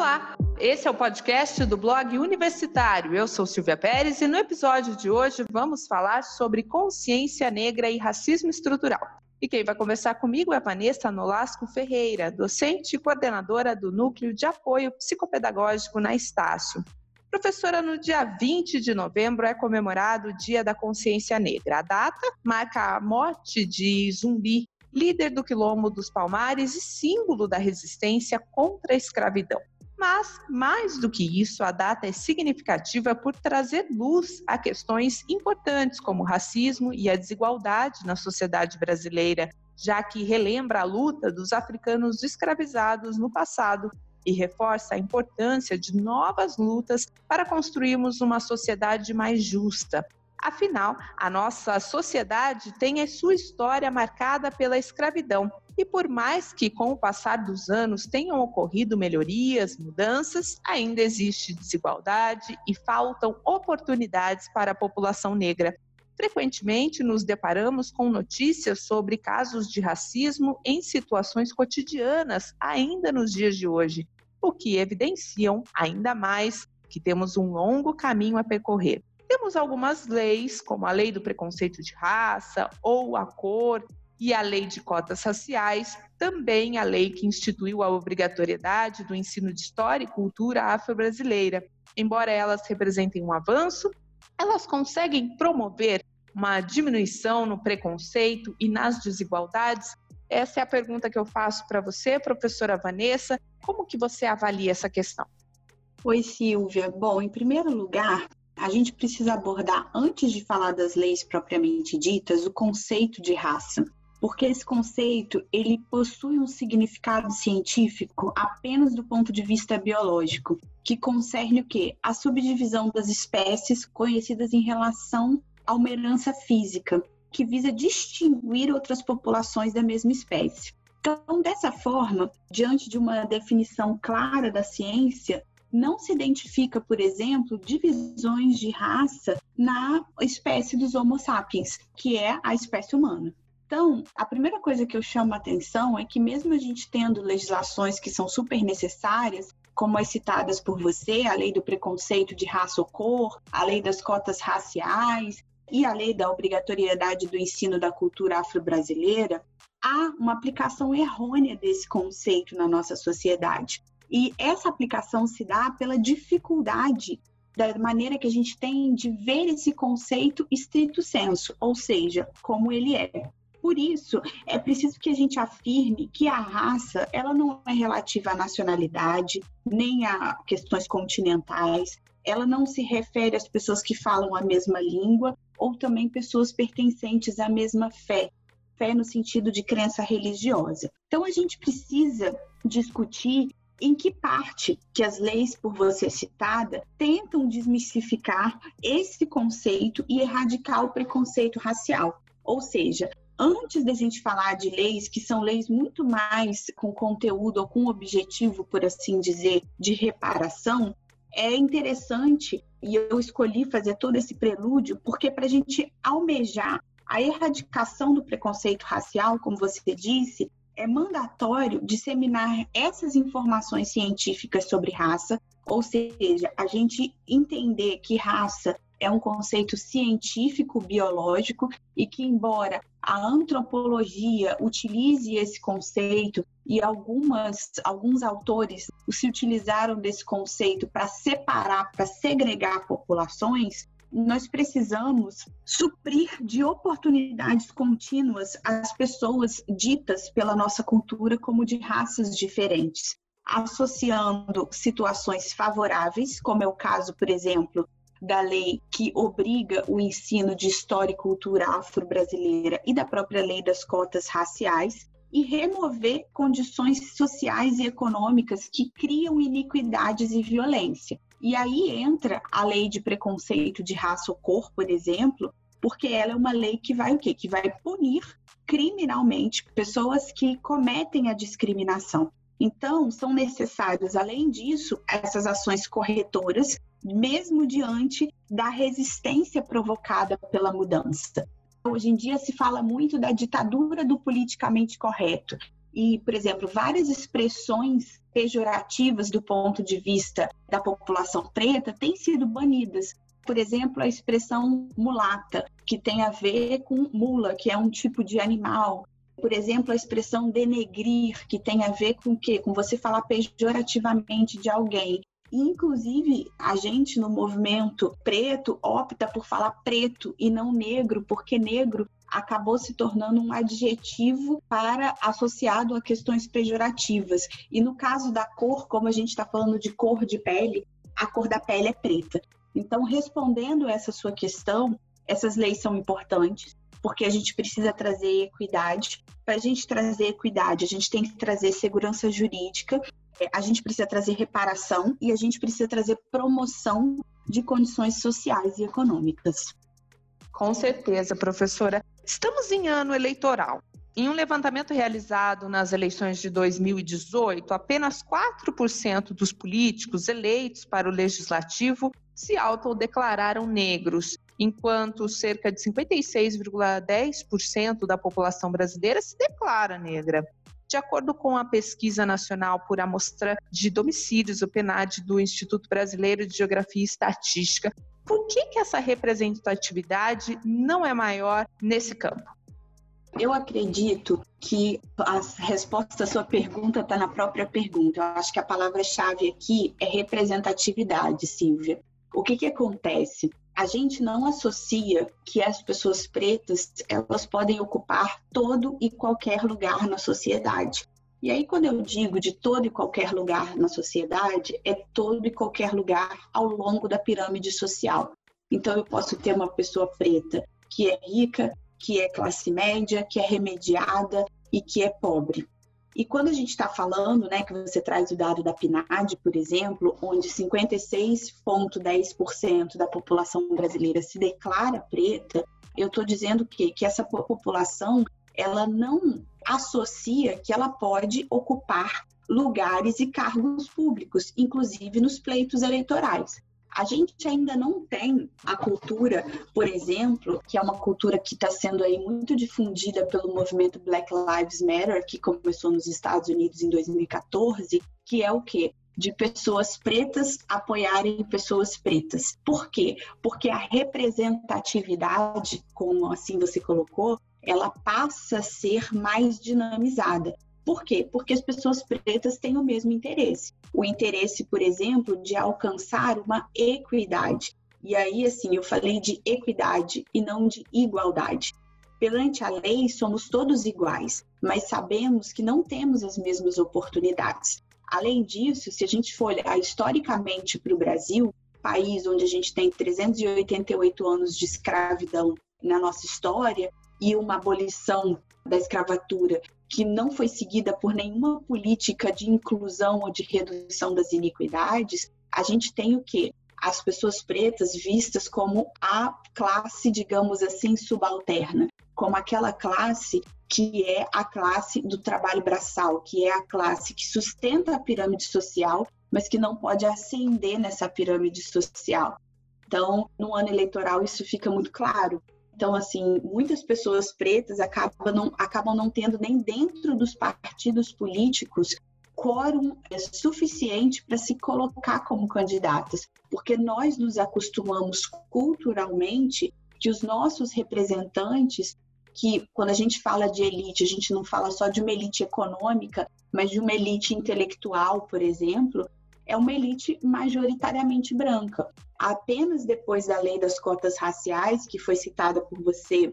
Olá, esse é o podcast do blog Universitário. Eu sou Silvia Pérez e no episódio de hoje vamos falar sobre consciência negra e racismo estrutural. E quem vai conversar comigo é Vanessa Nolasco Ferreira, docente e coordenadora do Núcleo de Apoio Psicopedagógico na Estácio. Professora, no dia 20 de novembro é comemorado o Dia da Consciência Negra. A data marca a morte de Zumbi, líder do Quilombo dos Palmares e símbolo da resistência contra a escravidão. Mas, mais do que isso, a data é significativa por trazer luz a questões importantes como o racismo e a desigualdade na sociedade brasileira, já que relembra a luta dos africanos escravizados no passado e reforça a importância de novas lutas para construirmos uma sociedade mais justa. Afinal, a nossa sociedade tem a sua história marcada pela escravidão. E por mais que com o passar dos anos tenham ocorrido melhorias, mudanças, ainda existe desigualdade e faltam oportunidades para a população negra. Frequentemente nos deparamos com notícias sobre casos de racismo em situações cotidianas, ainda nos dias de hoje, o que evidenciam ainda mais que temos um longo caminho a percorrer. Temos algumas leis, como a lei do preconceito de raça ou a cor e a lei de cotas raciais, também a lei que instituiu a obrigatoriedade do ensino de história e cultura afro-brasileira. Embora elas representem um avanço, elas conseguem promover uma diminuição no preconceito e nas desigualdades? Essa é a pergunta que eu faço para você, professora Vanessa. Como que você avalia essa questão? Oi, Silvia. Bom, em primeiro lugar, a gente precisa abordar, antes de falar das leis propriamente ditas, o conceito de raça. Porque esse conceito, ele possui um significado científico apenas do ponto de vista biológico, que concerne o quê? A subdivisão das espécies conhecidas em relação a uma herança física, que visa distinguir outras populações da mesma espécie. Então, dessa forma, diante de uma definição clara da ciência, não se identifica, por exemplo, divisões de raça na espécie dos Homo sapiens, que é a espécie humana. Então, a primeira coisa que eu chamo a atenção é que, mesmo a gente tendo legislações que são super necessárias, como as citadas por você, a lei do preconceito de raça ou cor, a lei das cotas raciais e a lei da obrigatoriedade do ensino da cultura afro-brasileira, há uma aplicação errônea desse conceito na nossa sociedade. E essa aplicação se dá pela dificuldade da maneira que a gente tem de ver esse conceito estrito senso, ou seja, como ele é. Por isso, é preciso que a gente afirme que a raça, ela não é relativa à nacionalidade, nem a questões continentais, ela não se refere às pessoas que falam a mesma língua ou também pessoas pertencentes à mesma fé, fé no sentido de crença religiosa. Então a gente precisa discutir em que parte que as leis por você citada tentam desmistificar esse conceito e erradicar o preconceito racial. Ou seja, antes da gente falar de leis que são leis muito mais com conteúdo ou com objetivo, por assim dizer, de reparação, é interessante e eu escolhi fazer todo esse prelúdio porque para a gente almejar a erradicação do preconceito racial, como você disse, é mandatório disseminar essas informações científicas sobre raça, ou seja, a gente entender que raça é um conceito científico biológico e que embora a antropologia utilize esse conceito e algumas alguns autores se utilizaram desse conceito para separar, para segregar populações, nós precisamos suprir de oportunidades contínuas as pessoas ditas pela nossa cultura como de raças diferentes, associando situações favoráveis, como é o caso, por exemplo, da lei que obriga o ensino de história e cultura afro-brasileira e da própria lei das cotas raciais, e remover condições sociais e econômicas que criam iniquidades e violência. E aí entra a lei de preconceito de raça ou cor, por exemplo, porque ela é uma lei que vai o quê? Que vai punir criminalmente pessoas que cometem a discriminação. Então, são necessárias, além disso, essas ações corretoras, mesmo diante da resistência provocada pela mudança. Hoje em dia se fala muito da ditadura do politicamente correto. E, por exemplo, várias expressões pejorativas do ponto de vista da população preta têm sido banidas. Por exemplo, a expressão mulata, que tem a ver com mula, que é um tipo de animal. Por exemplo, a expressão denegrir, que tem a ver com o quê? Com você falar pejorativamente de alguém. Inclusive, a gente no movimento preto opta por falar preto e não negro, porque negro acabou se tornando um adjetivo para associado a questões pejorativas. E no caso da cor, como a gente está falando de cor de pele, a cor da pele é preta. Então, respondendo essa sua questão, essas leis são importantes, porque a gente precisa trazer equidade. Para a gente trazer equidade, a gente tem que trazer segurança jurídica, a gente precisa trazer reparação e a gente precisa trazer promoção de condições sociais e econômicas. Com certeza, professora. Estamos em ano eleitoral. Em um levantamento realizado nas eleições de 2018, apenas 4% dos políticos eleitos para o legislativo se autodeclararam negros, enquanto cerca de 56,10% da população brasileira se declara negra. De acordo com a Pesquisa Nacional por Amostra de Domicílios, o PNAD do Instituto Brasileiro de Geografia e Estatística, por que, que essa representatividade não é maior nesse campo? Eu acredito que a resposta à sua pergunta está na própria pergunta. Eu acho que a palavra-chave aqui é representatividade, Silvia. O que, que acontece? A gente não associa que as pessoas pretas elas podem ocupar todo e qualquer lugar na sociedade. E aí, quando eu digo de todo e qualquer lugar na sociedade, é todo e qualquer lugar ao longo da pirâmide social. Então, eu posso ter uma pessoa preta que é rica, que é classe média, que é remediada e que é pobre. E quando a gente está falando, né, que você traz o dado da PNAD, por exemplo, onde 56,10% da população brasileira se declara preta, eu estou dizendo que, que essa população ela não associa que ela pode ocupar lugares e cargos públicos, inclusive nos pleitos eleitorais. A gente ainda não tem a cultura, por exemplo, que é uma cultura que está sendo aí muito difundida pelo movimento Black Lives Matter, que começou nos Estados Unidos em 2014, que é o quê? de pessoas pretas apoiarem pessoas pretas. Por quê? Porque a representatividade, como assim você colocou, ela passa a ser mais dinamizada. Por quê? Porque as pessoas pretas têm o mesmo interesse. O interesse, por exemplo, de alcançar uma equidade. E aí, assim, eu falei de equidade e não de igualdade. Perante a lei, somos todos iguais, mas sabemos que não temos as mesmas oportunidades. Além disso, se a gente for olhar historicamente para o Brasil, país onde a gente tem 388 anos de escravidão na nossa história e uma abolição da escravatura que não foi seguida por nenhuma política de inclusão ou de redução das iniquidades, a gente tem o quê? As pessoas pretas vistas como a classe, digamos assim, subalterna, como aquela classe que é a classe do trabalho braçal, que é a classe que sustenta a pirâmide social, mas que não pode ascender nessa pirâmide social. Então, no ano eleitoral, isso fica muito claro. Então, assim, muitas pessoas pretas acabam não, acabam não tendo nem dentro dos partidos políticos quórum suficiente para se colocar como candidatas, porque nós nos acostumamos culturalmente que os nossos representantes, que quando a gente fala de elite, a gente não fala só de uma elite econômica, mas de uma elite intelectual, por exemplo, é uma elite majoritariamente branca. Apenas depois da lei das cotas raciais, que foi citada por você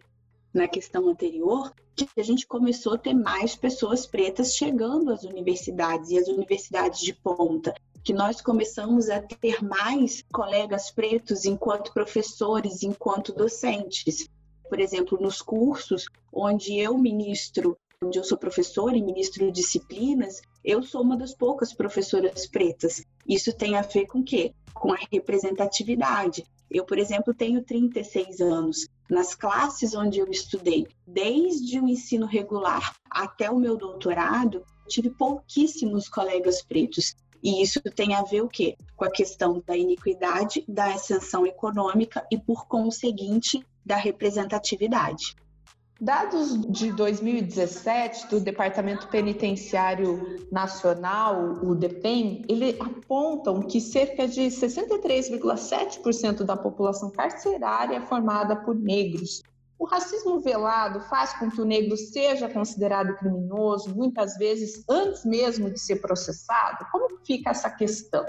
na questão anterior, que a gente começou a ter mais pessoas pretas chegando às universidades e às universidades de ponta, que nós começamos a ter mais colegas pretos enquanto professores, enquanto docentes. Por exemplo, nos cursos onde eu ministro onde eu sou professora e ministro disciplinas, eu sou uma das poucas professoras pretas. Isso tem a ver com o quê? Com a representatividade. Eu, por exemplo, tenho 36 anos. Nas classes onde eu estudei, desde o ensino regular até o meu doutorado, tive pouquíssimos colegas pretos. E isso tem a ver o quê? Com a questão da iniquidade, da ascensão econômica e, por conseguinte, da representatividade. Dados de 2017 do Departamento Penitenciário Nacional, o DEPEN, ele apontam que cerca de 63,7% da população carcerária é formada por negros. O racismo velado faz com que o negro seja considerado criminoso, muitas vezes antes mesmo de ser processado? Como fica essa questão?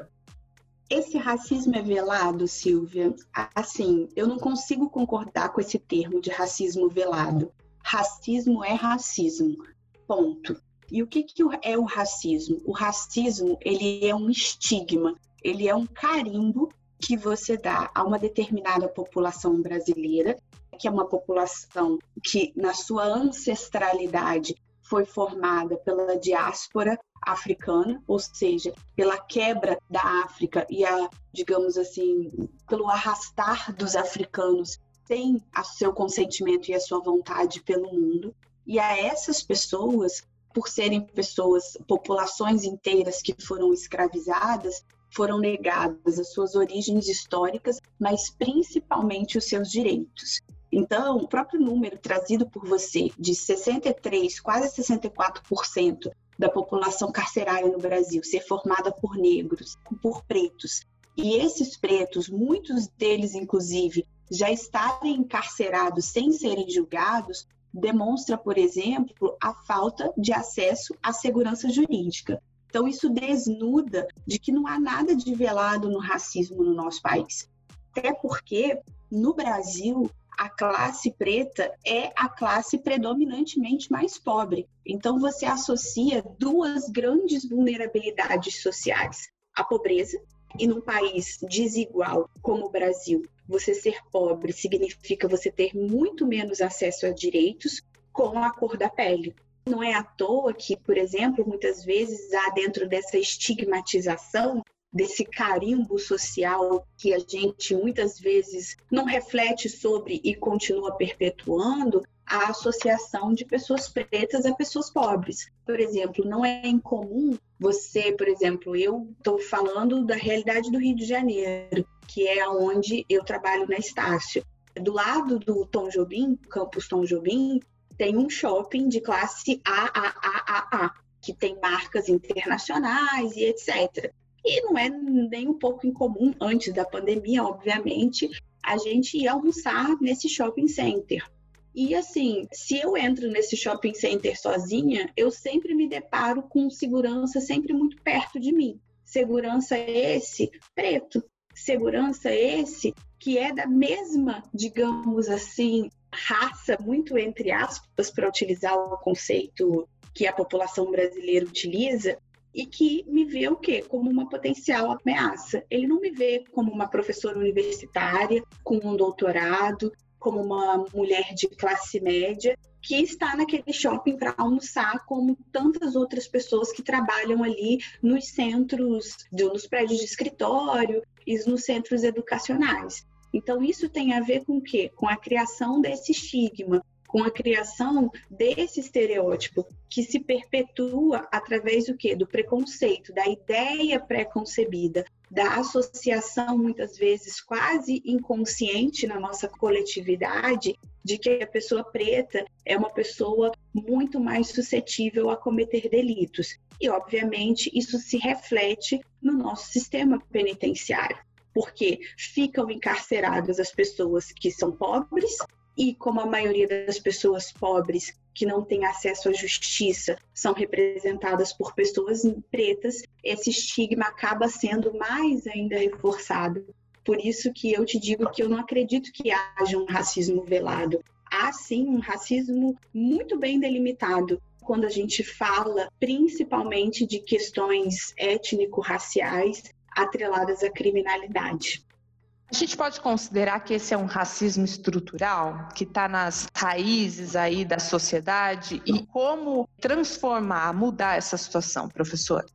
Esse racismo é velado, Silvia? Assim, eu não consigo concordar com esse termo de racismo velado. Racismo é racismo, ponto. E o que, que é o racismo? O racismo ele é um estigma, ele é um carimbo que você dá a uma determinada população brasileira, que é uma população que, na sua ancestralidade, foi formada pela diáspora africana, ou seja, pela quebra da África e a, digamos assim, pelo arrastar dos africanos sem o seu consentimento e a sua vontade pelo mundo. E a essas pessoas, por serem pessoas, populações inteiras que foram escravizadas, foram negadas as suas origens históricas, mas principalmente os seus direitos. Então, o próprio número trazido por você de 63, quase 64% da população carcerária no Brasil ser formada por negros, por pretos, e esses pretos, muitos deles inclusive, já estarem encarcerados sem serem julgados, demonstra, por exemplo, a falta de acesso à segurança jurídica. Então, isso desnuda de que não há nada de velado no racismo no nosso país. Até porque, no Brasil, a classe preta é a classe predominantemente mais pobre. Então, você associa duas grandes vulnerabilidades sociais: a pobreza, e num país desigual como o Brasil, você ser pobre significa você ter muito menos acesso a direitos com a cor da pele. Não é à toa que, por exemplo, muitas vezes há dentro dessa estigmatização desse carimbo social que a gente muitas vezes não reflete sobre e continua perpetuando, a associação de pessoas pretas a pessoas pobres. Por exemplo, não é incomum você, por exemplo, eu estou falando da realidade do Rio de Janeiro, que é onde eu trabalho na Estácio. Do lado do Tom Jobim, campus Tom Jobim, tem um shopping de classe AAAA, que tem marcas internacionais e etc. E não é nem um pouco incomum, antes da pandemia, obviamente, a gente ir almoçar nesse shopping center. E assim, se eu entro nesse shopping center sozinha, eu sempre me deparo com segurança sempre muito perto de mim. Segurança esse preto, segurança esse que é da mesma, digamos assim, raça, muito entre aspas, para utilizar o conceito que a população brasileira utiliza, e que me vê o quê? Como uma potencial ameaça. Ele não me vê como uma professora universitária com um doutorado, como uma mulher de classe média que está naquele shopping para almoçar, como tantas outras pessoas que trabalham ali nos centros, nos prédios de escritório e nos centros educacionais. Então, isso tem a ver com o quê? Com a criação desse estigma, com a criação desse estereótipo que se perpetua através do quê? Do preconceito, da ideia pré-concebida, da associação muitas vezes quase inconsciente na nossa coletividade de que a pessoa preta é uma pessoa muito mais suscetível a cometer delitos. E obviamente isso se reflete no nosso sistema penitenciário porque ficam encarceradas as pessoas que são pobres e como a maioria das pessoas pobres que não têm acesso à justiça são representadas por pessoas pretas, esse estigma acaba sendo mais ainda reforçado. Por isso que eu te digo que eu não acredito que haja um racismo velado. Há sim um racismo muito bem delimitado quando a gente fala principalmente de questões étnico-raciais atreladas à criminalidade. A gente pode considerar que esse é um racismo estrutural que está nas raízes aí da sociedade e como transformar, mudar essa situação, professor?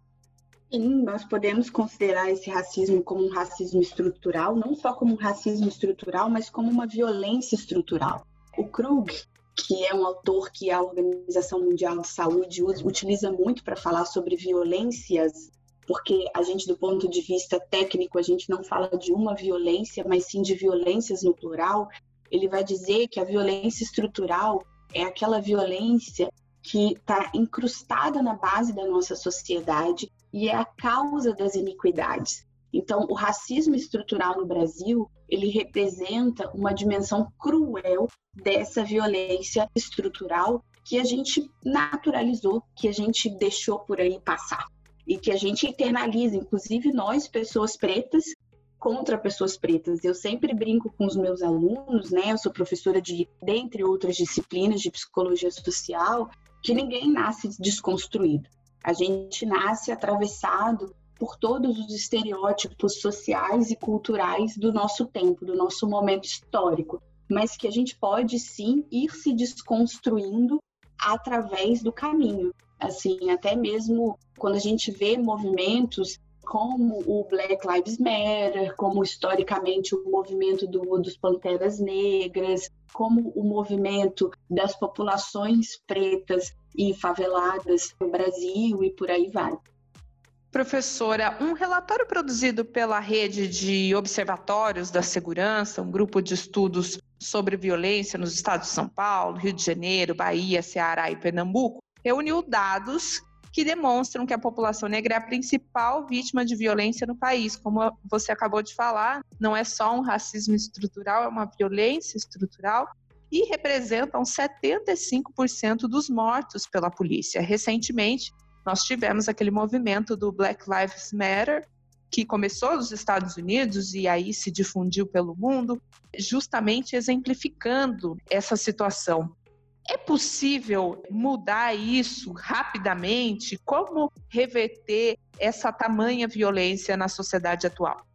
Sim, nós podemos considerar esse racismo como um racismo estrutural, não só como um racismo estrutural, mas como uma violência estrutural. O Krug, que é um autor que a Organização Mundial de Saúde utiliza muito para falar sobre violências porque a gente, do ponto de vista técnico, a gente não fala de uma violência, mas sim de violências no plural. Ele vai dizer que a violência estrutural é aquela violência que está incrustada na base da nossa sociedade e é a causa das iniquidades. Então, o racismo estrutural no Brasil, ele representa uma dimensão cruel dessa violência estrutural que a gente naturalizou, que a gente deixou por aí passar e que a gente internaliza, inclusive nós, pessoas pretas, contra pessoas pretas. Eu sempre brinco com os meus alunos, né? Eu sou professora de, dentre outras disciplinas de psicologia social, que ninguém nasce desconstruído. A gente nasce atravessado por todos os estereótipos sociais e culturais do nosso tempo, do nosso momento histórico, mas que a gente pode sim ir se desconstruindo através do caminho. Assim, até mesmo quando a gente vê movimentos como o Black Lives Matter, como historicamente o movimento do, dos Panteras Negras, como o movimento das populações pretas e faveladas no Brasil e por aí vai. Professora, um relatório produzido pela rede de observatórios da segurança, um grupo de estudos sobre violência nos estados de São Paulo, Rio de Janeiro, Bahia, Ceará e Pernambuco, reuniu dados que demonstram que a população negra é a principal vítima de violência no país. Como você acabou de falar, não é só um racismo estrutural, é uma violência estrutural e representam 75% dos mortos pela polícia. Recentemente, nós tivemos aquele movimento do Black Lives Matter, que começou nos Estados Unidos e aí se difundiu pelo mundo, justamente exemplificando essa situação. É possível mudar isso rapidamente? Como reverter essa tamanha violência na sociedade atual?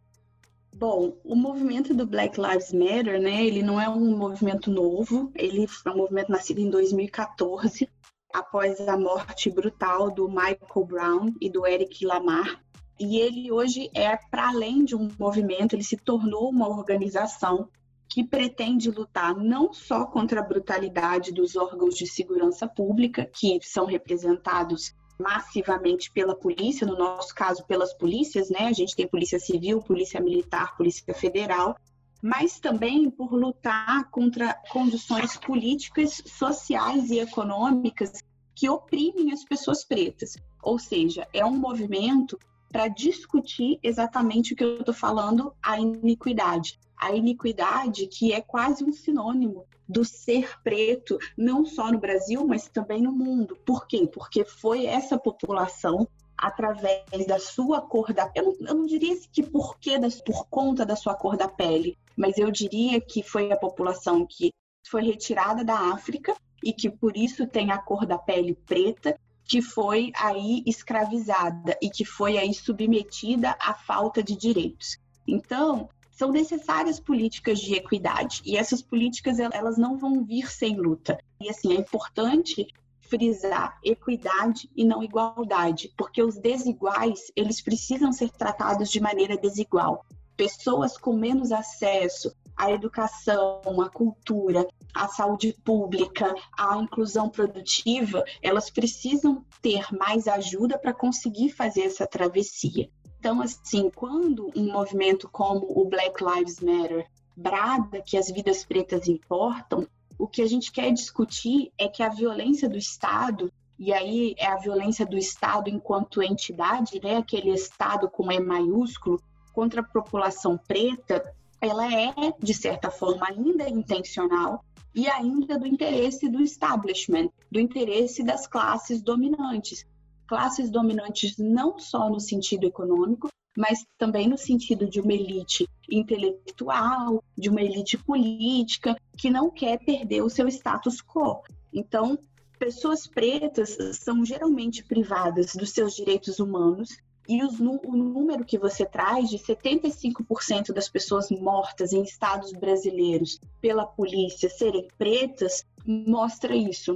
Bom, o movimento do Black Lives Matter, né, ele não é um movimento novo, ele é um movimento nascido em 2014, após a morte brutal do Michael Brown e do Eric Lamar. E ele hoje é para além de um movimento, ele se tornou uma organização que pretende lutar não só contra a brutalidade dos órgãos de segurança pública, que são representados massivamente pela polícia, no nosso caso pelas polícias, né? A gente tem polícia civil, polícia militar, polícia federal, mas também por lutar contra condições políticas, sociais e econômicas que oprimem as pessoas pretas. Ou seja, é um movimento para discutir exatamente o que eu estou falando, a iniquidade. A iniquidade que é quase um sinônimo do ser preto, não só no Brasil, mas também no mundo. Por quê? Porque foi essa população através da sua cor da eu não, eu não diria que porque das, por conta da sua cor da pele, mas eu diria que foi a população que foi retirada da África e que por isso tem a cor da pele preta, que foi aí escravizada e que foi aí submetida à falta de direitos. Então, são necessárias políticas de equidade e essas políticas elas não vão vir sem luta. E assim, é importante frisar equidade e não igualdade, porque os desiguais, eles precisam ser tratados de maneira desigual. Pessoas com menos acesso à educação, à cultura, à saúde pública, à inclusão produtiva, elas precisam ter mais ajuda para conseguir fazer essa travessia. Então, assim, quando um movimento como o Black Lives Matter brada que as vidas pretas importam, o que a gente quer discutir é que a violência do Estado, e aí é a violência do Estado enquanto entidade, né, aquele Estado com E maiúsculo, contra a população preta, ela é, de certa forma, ainda intencional e ainda do interesse do establishment, do interesse das classes dominantes. Classes dominantes não só no sentido econômico, mas também no sentido de uma elite intelectual, de uma elite política, que não quer perder o seu status quo. Então, pessoas pretas são geralmente privadas dos seus direitos humanos e os, o número que você traz de 75% das pessoas mortas em estados brasileiros pela polícia serem pretas mostra isso.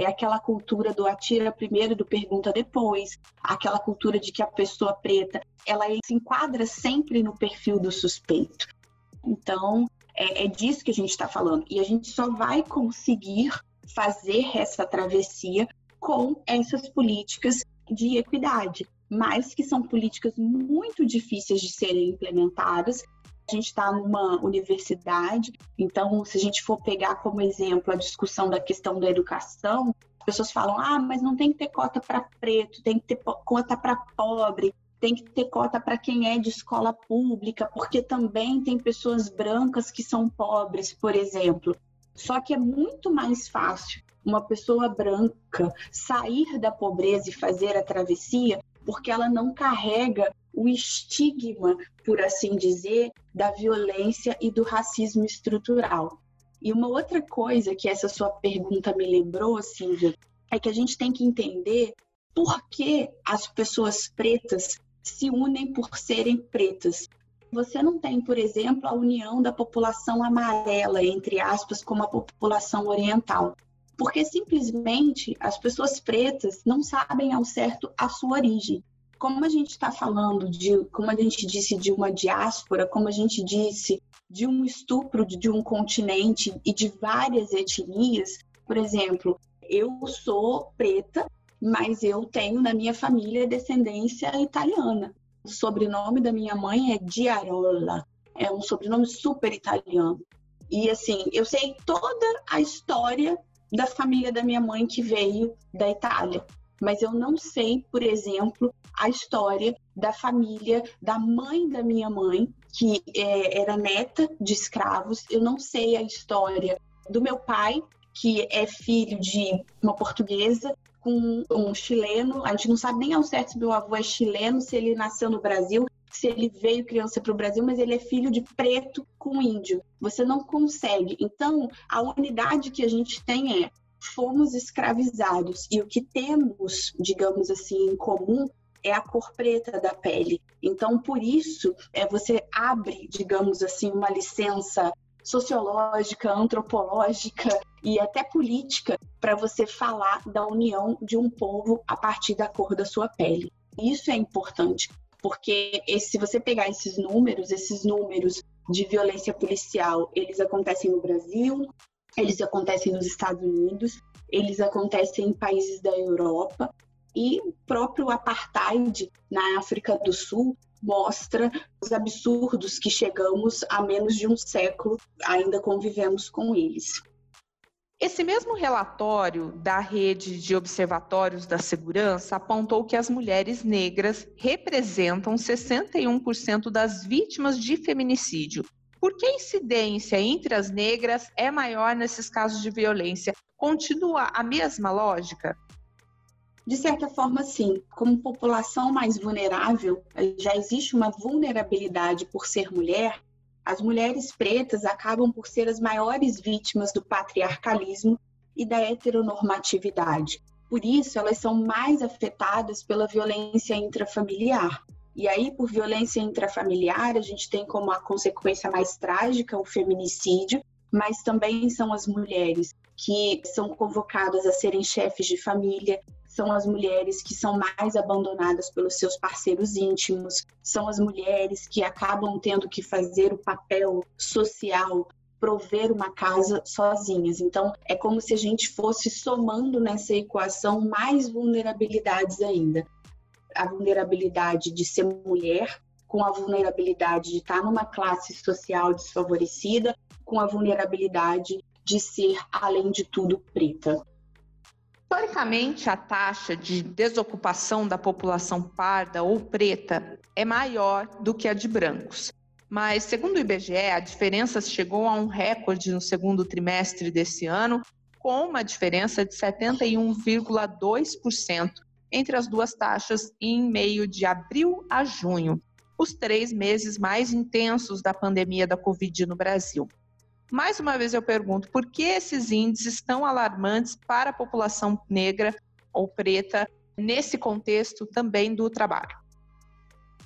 É aquela cultura do atira primeiro, do pergunta depois, aquela cultura de que a pessoa preta ela se enquadra sempre no perfil do suspeito. Então, é, é disso que a gente está falando. E a gente só vai conseguir fazer essa travessia com essas políticas de equidade mas que são políticas muito difíceis de serem implementadas, gente está numa universidade, então, se a gente for pegar como exemplo a discussão da questão da educação, as pessoas falam: ah, mas não tem que ter cota para preto, tem que ter cota para pobre, tem que ter cota para quem é de escola pública, porque também tem pessoas brancas que são pobres, por exemplo. Só que é muito mais fácil uma pessoa branca sair da pobreza e fazer a travessia porque ela não carrega o estigma, por assim dizer, da violência e do racismo estrutural. E uma outra coisa que essa sua pergunta me lembrou, Silvia, é que a gente tem que entender por que as pessoas pretas se unem por serem pretas. Você não tem, por exemplo, a união da população amarela, entre aspas, como a população oriental. Porque simplesmente as pessoas pretas não sabem ao certo a sua origem. Como a gente está falando de, como a gente disse, de uma diáspora, como a gente disse, de um estupro de um continente e de várias etnias, por exemplo, eu sou preta, mas eu tenho na minha família descendência italiana. O sobrenome da minha mãe é Diarola, é um sobrenome super italiano. E assim, eu sei toda a história da família da minha mãe que veio da Itália, mas eu não sei, por exemplo, a história da família da mãe da minha mãe, que é, era neta de escravos. Eu não sei a história do meu pai, que é filho de uma portuguesa com um chileno. A gente não sabe nem ao certo se meu avô é chileno, se ele nasceu no Brasil, se ele veio criança para o Brasil, mas ele é filho de preto com índio. Você não consegue. Então, a unidade que a gente tem é fomos escravizados e o que temos, digamos assim, em comum é a cor preta da pele. Então, por isso, é, você abre, digamos assim, uma licença sociológica, antropológica e até política para você falar da união de um povo a partir da cor da sua pele. Isso é importante, porque se você pegar esses números, esses números de violência policial, eles acontecem no Brasil, eles acontecem nos Estados Unidos, eles acontecem em países da Europa e o próprio apartheid na África do Sul mostra os absurdos que chegamos a menos de um século, ainda convivemos com eles. Esse mesmo relatório da Rede de Observatórios da Segurança apontou que as mulheres negras representam 61% das vítimas de feminicídio. Por que a incidência entre as negras é maior nesses casos de violência? Continua a mesma lógica? De certa forma, sim. Como população mais vulnerável, já existe uma vulnerabilidade por ser mulher. As mulheres pretas acabam por ser as maiores vítimas do patriarcalismo e da heteronormatividade. Por isso, elas são mais afetadas pela violência intrafamiliar. E aí, por violência intrafamiliar, a gente tem como a consequência mais trágica o feminicídio, mas também são as mulheres que são convocadas a serem chefes de família, são as mulheres que são mais abandonadas pelos seus parceiros íntimos, são as mulheres que acabam tendo que fazer o papel social, prover uma casa sozinhas. Então, é como se a gente fosse somando nessa equação mais vulnerabilidades ainda. A vulnerabilidade de ser mulher, com a vulnerabilidade de estar numa classe social desfavorecida, com a vulnerabilidade de ser, além de tudo, preta. Historicamente, a taxa de desocupação da população parda ou preta é maior do que a de brancos. Mas, segundo o IBGE, a diferença chegou a um recorde no segundo trimestre desse ano, com uma diferença de 71,2% entre as duas taxas em meio de abril a junho, os três meses mais intensos da pandemia da Covid no Brasil. Mais uma vez eu pergunto, por que esses índices tão alarmantes para a população negra ou preta nesse contexto também do trabalho?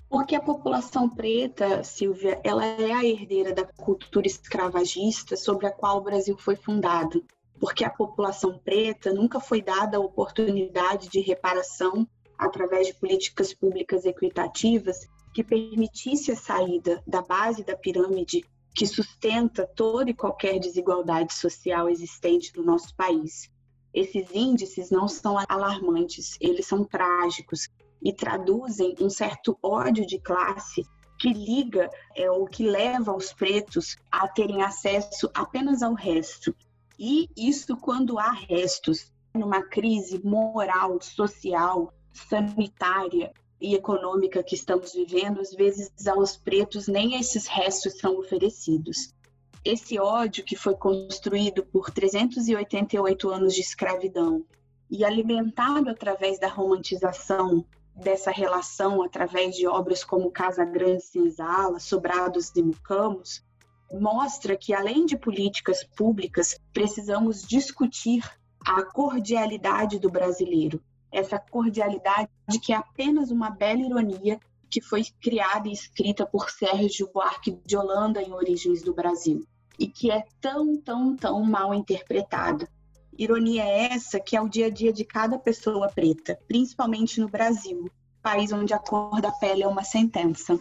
Porque a população preta, Silvia, ela é a herdeira da cultura escravagista sobre a qual o Brasil foi fundado. Porque a população preta nunca foi dada a oportunidade de reparação através de políticas públicas equitativas que permitisse a saída da base da pirâmide que sustenta toda e qualquer desigualdade social existente no nosso país. Esses índices não são alarmantes, eles são trágicos e traduzem um certo ódio de classe que liga é, ou que leva os pretos a terem acesso apenas ao resto. E isso quando há restos, numa crise moral, social, sanitária e econômica que estamos vivendo, às vezes aos pretos nem esses restos são oferecidos. Esse ódio que foi construído por 388 anos de escravidão e alimentado através da romantização dessa relação, através de obras como Casa Grande Senzala, Sobrados e Mucamos, mostra que, além de políticas públicas, precisamos discutir a cordialidade do brasileiro. Essa cordialidade que é apenas uma bela ironia que foi criada e escrita por Sérgio Buarque de Holanda em Origens do Brasil e que é tão, tão, tão mal interpretada. Ironia essa que é o dia a dia de cada pessoa preta, principalmente no Brasil, país onde a cor da pele é uma sentença.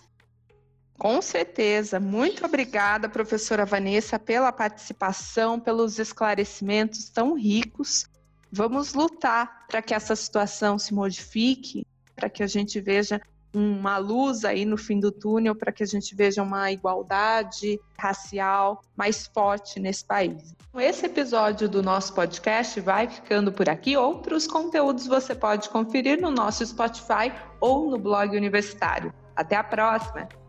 Com certeza. Muito obrigada, professora Vanessa, pela participação, pelos esclarecimentos tão ricos. Vamos lutar para que essa situação se modifique, para que a gente veja uma luz aí no fim do túnel, para que a gente veja uma igualdade racial mais forte nesse país. Esse episódio do nosso podcast vai ficando por aqui. Outros conteúdos você pode conferir no nosso Spotify ou no blog universitário. Até a próxima!